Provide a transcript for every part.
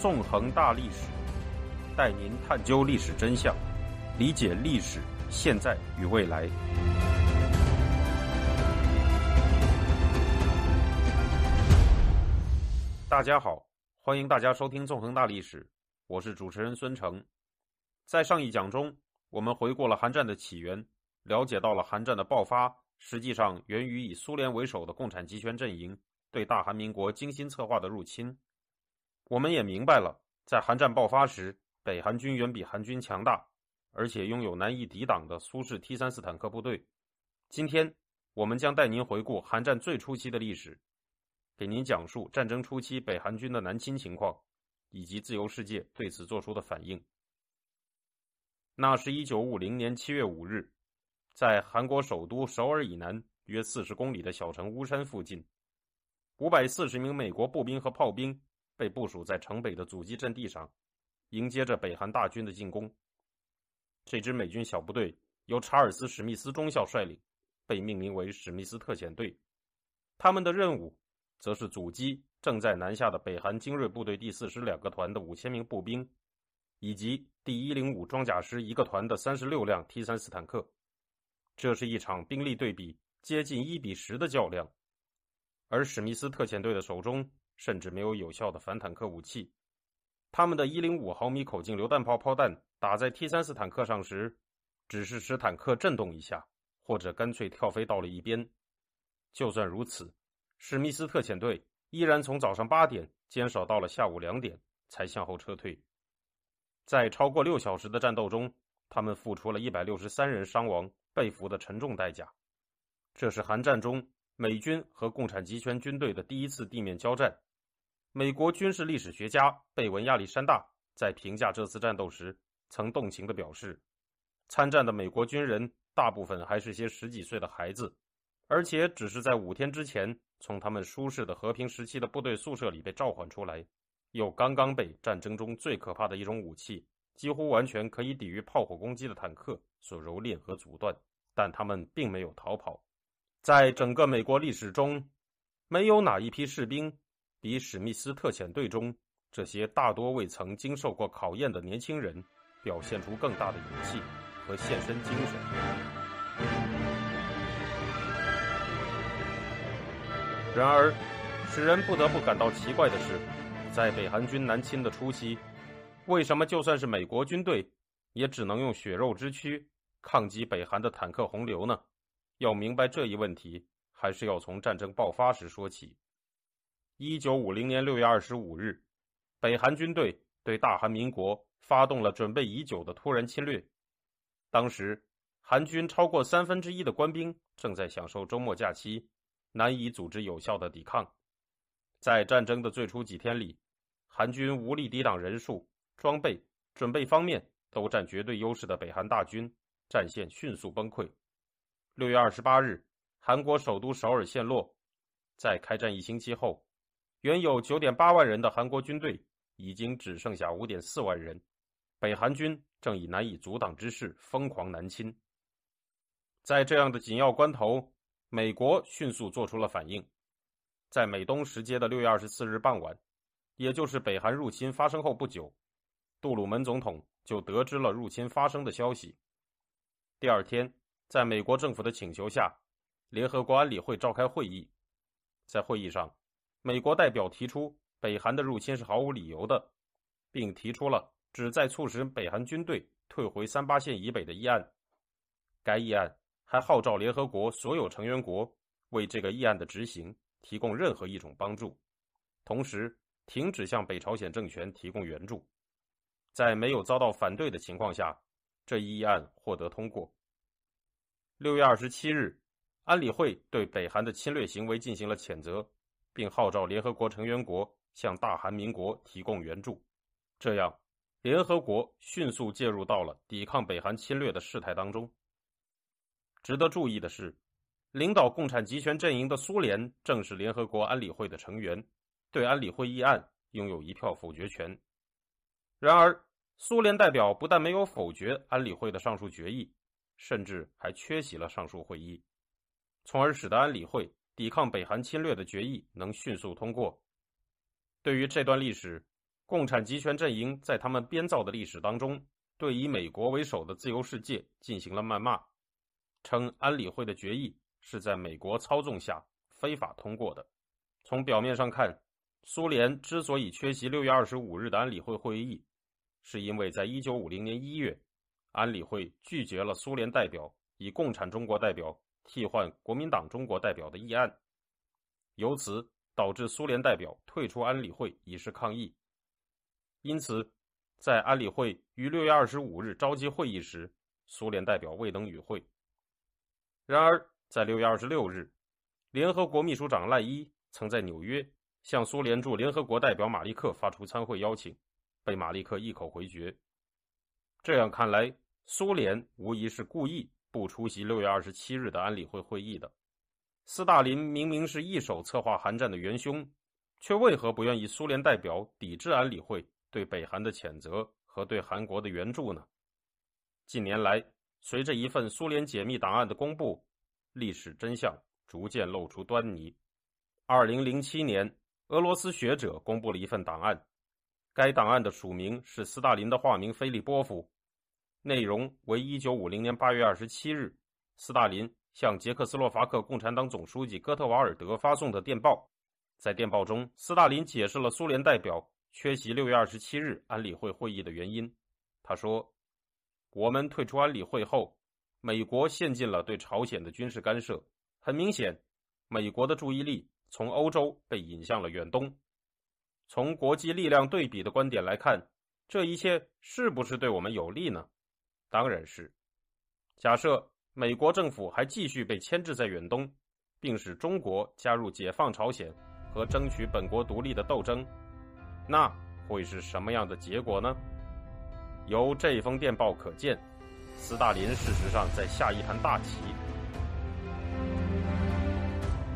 纵横大历史，带您探究历史真相，理解历史现在与未来。大家好，欢迎大家收听《纵横大历史》，我是主持人孙成。在上一讲中，我们回顾了韩战的起源，了解到了韩战的爆发实际上源于以苏联为首的共产集权阵营对大韩民国精心策划的入侵。我们也明白了，在韩战爆发时，北韩军远比韩军强大，而且拥有难以抵挡的苏式 T 三四坦克部队。今天，我们将带您回顾韩战最初期的历史。给您讲述战争初期北韩军的南侵情况，以及自由世界对此做出的反应。那是一九五零年七月五日，在韩国首都首尔以南约四十公里的小城巫山附近，五百四十名美国步兵和炮兵被部署在城北的阻击阵地上，迎接着北韩大军的进攻。这支美军小部队由查尔斯·史密斯中校率领，被命名为史密斯特遣队。他们的任务。则是阻击正在南下的北韩精锐部队第四师两个团的五千名步兵，以及第一零五装甲师一个团的三十六辆 T 三四坦克。这是一场兵力对比接近一比十的较量，而史密斯特遣队的手中甚至没有有效的反坦克武器。他们的一零五毫米口径榴弹炮炮弹打在 T 三四坦克上时，只是使坦克震动一下，或者干脆跳飞到了一边。就算如此。史密斯特遣队依然从早上八点坚守到了下午两点，才向后撤退。在超过六小时的战斗中，他们付出了一百六十三人伤亡、被俘的沉重代价。这是韩战中美军和共产集权军队的第一次地面交战。美国军事历史学家贝文亚历山大在评价这次战斗时，曾动情地表示：“参战的美国军人大部分还是些十几岁的孩子，而且只是在五天之前。”从他们舒适的和平时期的部队宿舍里被召唤出来，又刚刚被战争中最可怕的一种武器，几乎完全可以抵御炮火攻击的坦克所蹂躏和阻断，但他们并没有逃跑。在整个美国历史中，没有哪一批士兵比史密斯特遣队中这些大多未曾经受过考验的年轻人表现出更大的勇气和献身精神。然而，使人不得不感到奇怪的是，在北韩军南侵的初期，为什么就算是美国军队，也只能用血肉之躯抗击北韩的坦克洪流呢？要明白这一问题，还是要从战争爆发时说起。一九五零年六月二十五日，北韩军队对大韩民国发动了准备已久的突然侵略。当时，韩军超过三分之一的官兵正在享受周末假期。难以组织有效的抵抗，在战争的最初几天里，韩军无力抵挡人数、装备、准备方面都占绝对优势的北韩大军，战线迅速崩溃。六月二十八日，韩国首都首尔陷落。在开战一星期后，原有九点八万人的韩国军队已经只剩下五点四万人，北韩军正以难以阻挡之势疯狂南侵。在这样的紧要关头。美国迅速做出了反应，在美东时间的六月二十四日傍晚，也就是北韩入侵发生后不久，杜鲁门总统就得知了入侵发生的消息。第二天，在美国政府的请求下，联合国安理会召开会议。在会议上，美国代表提出北韩的入侵是毫无理由的，并提出了旨在促使北韩军队退回三八线以北的议案。该议案。还号召联合国所有成员国为这个议案的执行提供任何一种帮助，同时停止向北朝鲜政权提供援助。在没有遭到反对的情况下，这一议案获得通过。六月二十七日，安理会对北韩的侵略行为进行了谴责，并号召联合国成员国向大韩民国提供援助。这样，联合国迅速介入到了抵抗北韩侵略的事态当中。值得注意的是，领导共产集权阵营的苏联正是联合国安理会的成员，对安理会议案拥有一票否决权。然而，苏联代表不但没有否决安理会的上述决议，甚至还缺席了上述会议，从而使得安理会抵抗北韩侵略的决议能迅速通过。对于这段历史，共产集权阵营在他们编造的历史当中，对以美国为首的自由世界进行了谩骂，称安理会的决议是在美国操纵下非法通过的。从表面上看，苏联之所以缺席六月二十五日的安理会会议，是因为在一九五零年一月，安理会拒绝了苏联代表以共产中国代表替换国民党中国代表的议案，由此导致苏联代表退出安理会以示抗议。因此，在安理会于六月二十五日召集会议时，苏联代表未能与会。然而，在六月二十六日，联合国秘书长赖伊曾在纽约向苏联驻联合国代表马利克发出参会邀请，被马利克一口回绝。这样看来，苏联无疑是故意不出席六月二十七日的安理会会议的。斯大林明明是一手策划韩战的元凶，却为何不愿意苏联代表抵制安理会？对北韩的谴责和对韩国的援助呢？近年来，随着一份苏联解密档案的公布，历史真相逐渐露出端倪。二零零七年，俄罗斯学者公布了一份档案，该档案的署名是斯大林的化名菲利波夫，内容为一九五零年八月二十七日，斯大林向捷克斯洛伐克共产党总书记哥特瓦尔德发送的电报。在电报中，斯大林解释了苏联代表。缺席六月二十七日安理会会议的原因，他说：“我们退出安理会后，美国陷进了对朝鲜的军事干涉。很明显，美国的注意力从欧洲被引向了远东。从国际力量对比的观点来看，这一切是不是对我们有利呢？当然是。假设美国政府还继续被牵制在远东，并使中国加入解放朝鲜和争取本国独立的斗争。”那会是什么样的结果呢？由这封电报可见，斯大林事实上在下一盘大棋。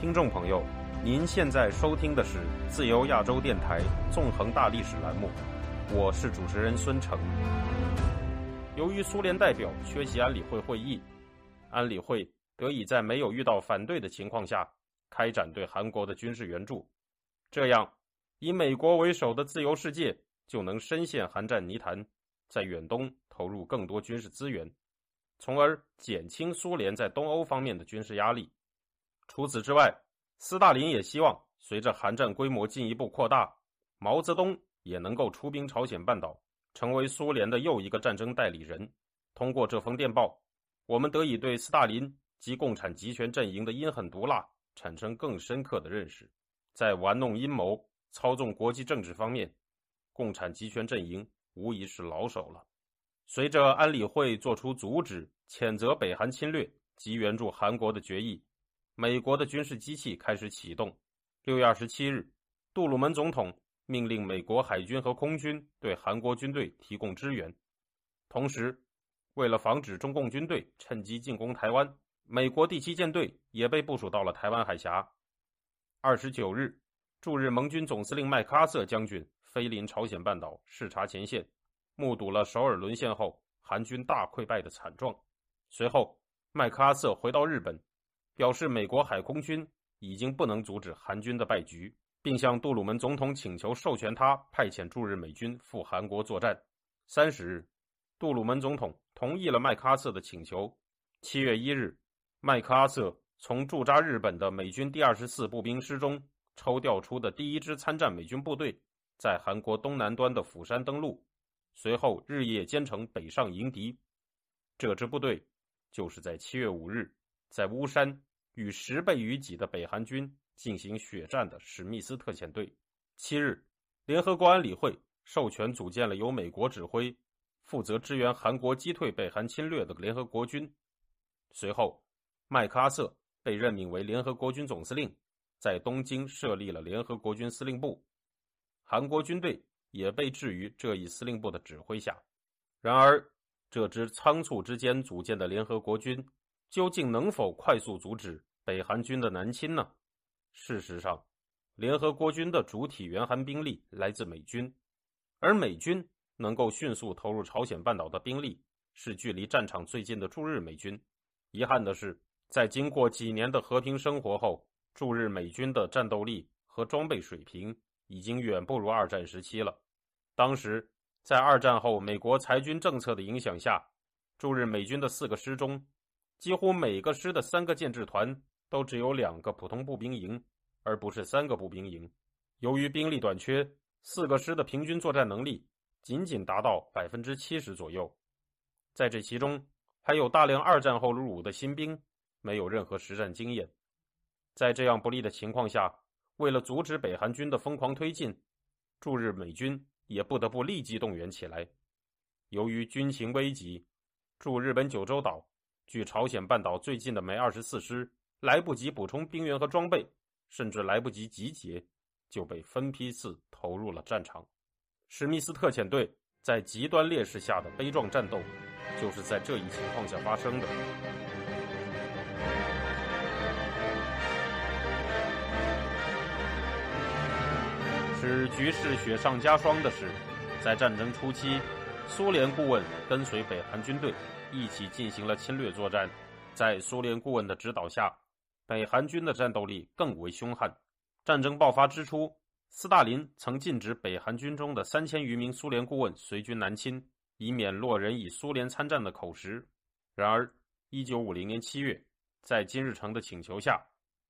听众朋友，您现在收听的是自由亚洲电台纵横大历史栏目，我是主持人孙成。由于苏联代表缺席安理会会议，安理会得以在没有遇到反对的情况下开展对韩国的军事援助，这样。以美国为首的自由世界就能深陷韩战泥潭，在远东投入更多军事资源，从而减轻苏联在东欧方面的军事压力。除此之外，斯大林也希望随着韩战规模进一步扩大，毛泽东也能够出兵朝鲜半岛，成为苏联的又一个战争代理人。通过这封电报，我们得以对斯大林及共产集权阵营的阴狠毒辣产生更深刻的认识，在玩弄阴谋。操纵国际政治方面，共产集权阵营无疑是老手了。随着安理会作出阻止、谴责北韩侵略及援助韩国的决议，美国的军事机器开始启动。六月二十七日，杜鲁门总统命令美国海军和空军对韩国军队提供支援。同时，为了防止中共军队趁机进攻台湾，美国第七舰队也被部署到了台湾海峡。二十九日。驻日盟军总司令麦克阿瑟将军飞临朝鲜半岛视察前线，目睹了首尔沦陷后韩军大溃败的惨状。随后，麦克阿瑟回到日本，表示美国海空军已经不能阻止韩军的败局，并向杜鲁门总统请求授权他派遣驻日美军赴韩国作战。三十日，杜鲁门总统同意了麦克阿瑟的请求。七月一日，麦克阿瑟从驻扎日本的美军第二十四步兵师中。抽调出的第一支参战美军部队，在韩国东南端的釜山登陆，随后日夜兼程北上迎敌。这支部队就是在七月五日在巫山与十倍于己的北韩军进行血战的史密斯特遣队。七日，联合国安理会授权组建了由美国指挥、负责支援韩国击退北韩侵略的联合国军。随后，麦克阿瑟被任命为联合国军总司令。在东京设立了联合国军司令部，韩国军队也被置于这一司令部的指挥下。然而，这支仓促之间组建的联合国军，究竟能否快速阻止北韩军的南侵呢？事实上，联合国军的主体援韩兵力来自美军，而美军能够迅速投入朝鲜半岛的兵力，是距离战场最近的驻日美军。遗憾的是，在经过几年的和平生活后，驻日美军的战斗力和装备水平已经远不如二战时期了。当时，在二战后美国裁军政策的影响下，驻日美军的四个师中，几乎每个师的三个建制团都只有两个普通步兵营，而不是三个步兵营。由于兵力短缺，四个师的平均作战能力仅仅达到百分之七十左右。在这其中，还有大量二战后入伍的新兵，没有任何实战经验。在这样不利的情况下，为了阻止北韩军的疯狂推进，驻日美军也不得不立即动员起来。由于军情危急，驻日本九州岛距朝鲜半岛最近的美二十四师来不及补充兵员和装备，甚至来不及集结，就被分批次投入了战场。史密斯特遣队在极端劣势下的悲壮战斗。就是在这一情况下发生的。使局势雪上加霜的是，在战争初期，苏联顾问跟随北韩军队一起进行了侵略作战。在苏联顾问的指导下，北韩军的战斗力更为凶悍。战争爆发之初，斯大林曾禁止北韩军中的三千余名苏联顾问随军南侵。以免落人以苏联参战的口实。然而，一九五零年七月，在金日成的请求下，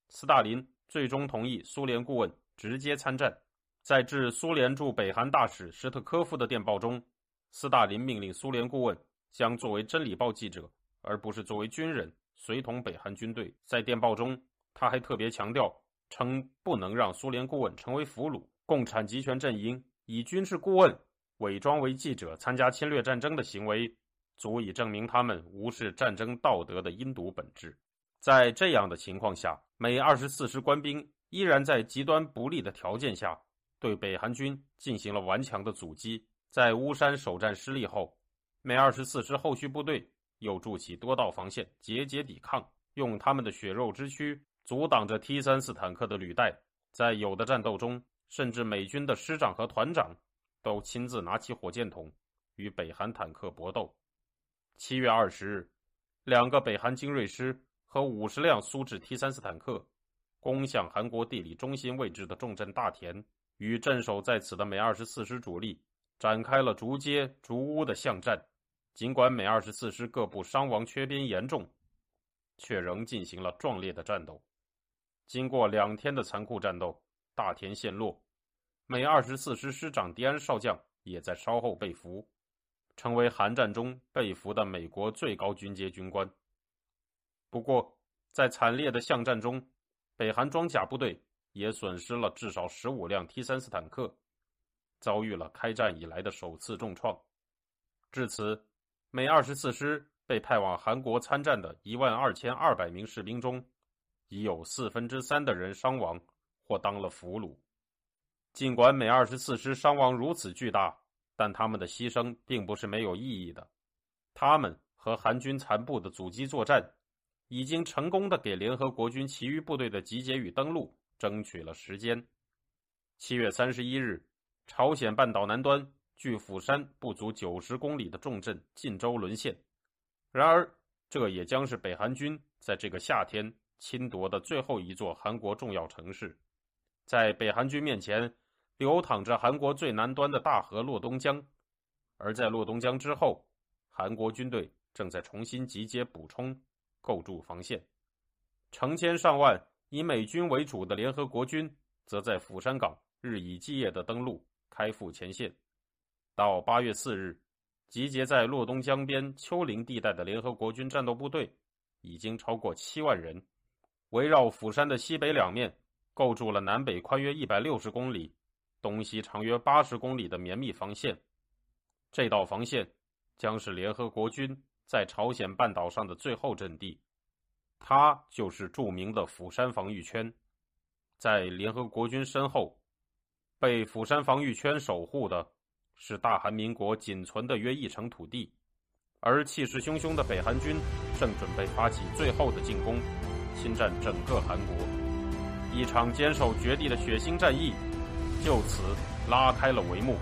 斯大林最终同意苏联顾问直接参战。在致苏联驻北韩大使施特科夫的电报中，斯大林命令苏联顾问将作为《真理报》记者，而不是作为军人随同北韩军队。在电报中，他还特别强调，称不能让苏联顾问成为俘虏。共产集权阵营以军事顾问。伪装为记者参加侵略战争的行为，足以证明他们无视战争道德的阴毒本质。在这样的情况下，美二十四师官兵依然在极端不利的条件下，对北韩军进行了顽强的阻击。在巫山首战失利后，美二十四师后续部队又筑起多道防线，节节抵抗，用他们的血肉之躯阻挡着 T 三四坦克的履带。在有的战斗中，甚至美军的师长和团长。都亲自拿起火箭筒与北韩坦克搏斗。七月二十日，两个北韩精锐师和五十辆苏制 T 三四坦克攻向韩国地理中心位置的重镇大田，与镇守在此的美二十四师主力展开了逐街逐屋的巷战。尽管美二十四师各部伤亡缺兵严重，却仍进行了壮烈的战斗。经过两天的残酷战斗，大田陷落。美二十四师师长迪安少将也在稍后被俘，成为韩战中被俘的美国最高军阶军官。不过，在惨烈的巷战中，北韩装甲部队也损失了至少十五辆 T 三四坦克，遭遇了开战以来的首次重创。至此，美二十四师被派往韩国参战的一万二千二百名士兵中，已有四分之三的人伤亡或当了俘虏。尽管美二十四师伤亡如此巨大，但他们的牺牲并不是没有意义的。他们和韩军残部的阻击作战，已经成功的给联合国军其余部队的集结与登陆争取了时间。七月三十一日，朝鲜半岛南端距釜山不足九十公里的重镇晋州沦陷。然而，这也将是北韩军在这个夏天侵夺的最后一座韩国重要城市。在北韩军面前，流淌着韩国最南端的大河洛东江，而在洛东江之后，韩国军队正在重新集结补充，构筑防线。成千上万以美军为主的联合国军，则在釜山港日以继夜的登陆，开赴前线。到八月四日，集结在洛东江边丘陵地带的联合国军战斗部队，已经超过七万人，围绕釜山的西北两面。构筑了南北宽约一百六十公里、东西长约八十公里的绵密防线。这道防线将是联合国军在朝鲜半岛上的最后阵地，它就是著名的釜山防御圈。在联合国军身后，被釜山防御圈守护的是大韩民国仅存的约一成土地，而气势汹汹的北韩军正准备发起最后的进攻，侵占整个韩国。一场坚守绝地的血腥战役，就此拉开了帷幕。